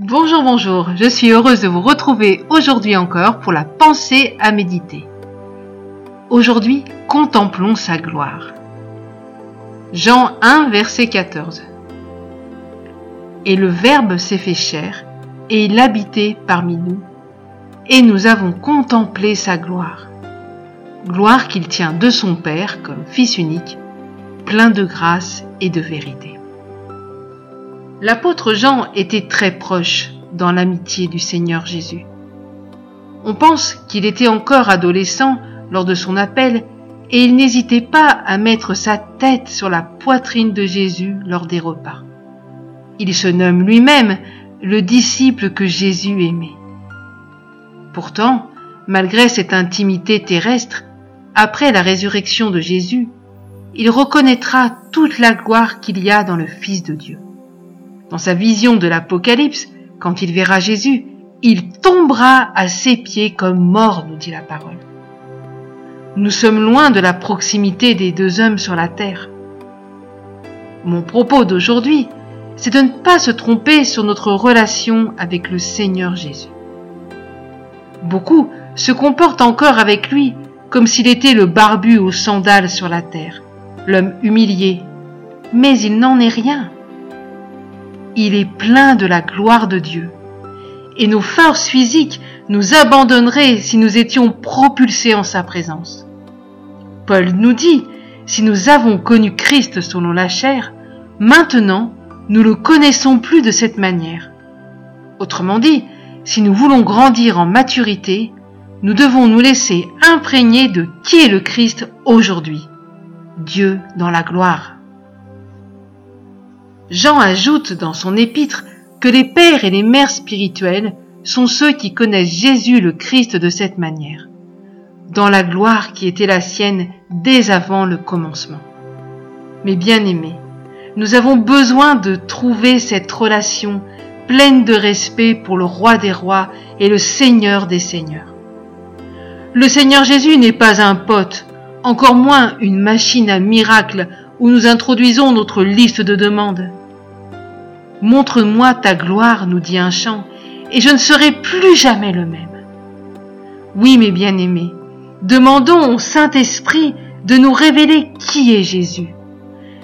Bonjour, bonjour, je suis heureuse de vous retrouver aujourd'hui encore pour la pensée à méditer. Aujourd'hui, contemplons sa gloire. Jean 1, verset 14. Et le Verbe s'est fait chair, et il habitait parmi nous, et nous avons contemplé sa gloire. Gloire qu'il tient de son Père comme Fils unique, plein de grâce et de vérité. L'apôtre Jean était très proche dans l'amitié du Seigneur Jésus. On pense qu'il était encore adolescent lors de son appel et il n'hésitait pas à mettre sa tête sur la poitrine de Jésus lors des repas. Il se nomme lui-même le disciple que Jésus aimait. Pourtant, malgré cette intimité terrestre, après la résurrection de Jésus, il reconnaîtra toute la gloire qu'il y a dans le Fils de Dieu. Dans sa vision de l'Apocalypse, quand il verra Jésus, il tombera à ses pieds comme mort, nous dit la parole. Nous sommes loin de la proximité des deux hommes sur la terre. Mon propos d'aujourd'hui, c'est de ne pas se tromper sur notre relation avec le Seigneur Jésus. Beaucoup se comportent encore avec lui comme s'il était le barbu aux sandales sur la terre, l'homme humilié. Mais il n'en est rien. Il est plein de la gloire de Dieu. Et nos forces physiques nous abandonneraient si nous étions propulsés en sa présence. Paul nous dit, si nous avons connu Christ selon la chair, maintenant nous le connaissons plus de cette manière. Autrement dit, si nous voulons grandir en maturité, nous devons nous laisser imprégner de qui est le Christ aujourd'hui. Dieu dans la gloire. Jean ajoute dans son épître que les pères et les mères spirituels sont ceux qui connaissent Jésus le Christ de cette manière, dans la gloire qui était la sienne dès avant le commencement. Mais bien aimés, nous avons besoin de trouver cette relation pleine de respect pour le roi des rois et le seigneur des seigneurs. Le Seigneur Jésus n'est pas un pote, encore moins une machine à miracles où nous introduisons notre liste de demandes. Montre-moi ta gloire, nous dit un chant, et je ne serai plus jamais le même. Oui, mes bien-aimés, demandons au Saint-Esprit de nous révéler qui est Jésus.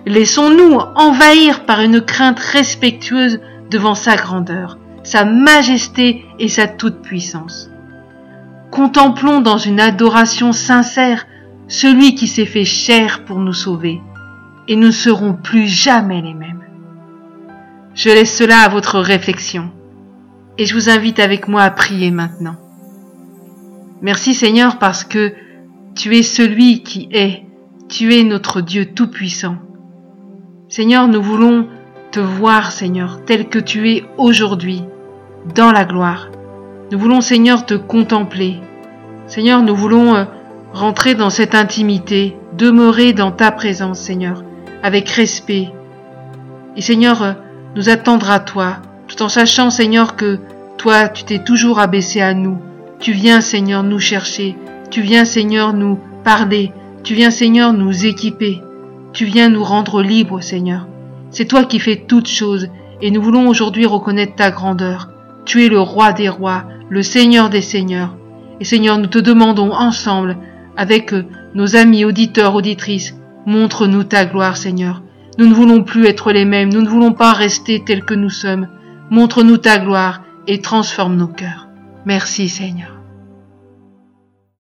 Laissons-nous envahir par une crainte respectueuse devant sa grandeur, sa majesté et sa toute-puissance. Contemplons dans une adoration sincère celui qui s'est fait chair pour nous sauver, et nous ne serons plus jamais les mêmes. Je laisse cela à votre réflexion, et je vous invite avec moi à prier maintenant. Merci Seigneur parce que tu es celui qui est, tu es notre Dieu tout-puissant. Seigneur, nous voulons te voir, Seigneur, tel que tu es aujourd'hui, dans la gloire. Nous voulons, Seigneur, te contempler. Seigneur, nous voulons euh, rentrer dans cette intimité, demeurer dans ta présence, Seigneur, avec respect. Et Seigneur, euh, nous attendre à toi, tout en sachant, Seigneur, que toi, tu t'es toujours abaissé à nous. Tu viens, Seigneur, nous chercher. Tu viens, Seigneur, nous parler. Tu viens, Seigneur, nous équiper. Tu viens nous rendre libres, Seigneur. C'est toi qui fais toutes choses, et nous voulons aujourd'hui reconnaître ta grandeur. Tu es le roi des rois, le Seigneur des seigneurs. Et Seigneur, nous te demandons ensemble, avec nos amis auditeurs, auditrices, montre-nous ta gloire, Seigneur. Nous ne voulons plus être les mêmes, nous ne voulons pas rester tels que nous sommes. Montre-nous ta gloire et transforme nos cœurs. Merci, Seigneur.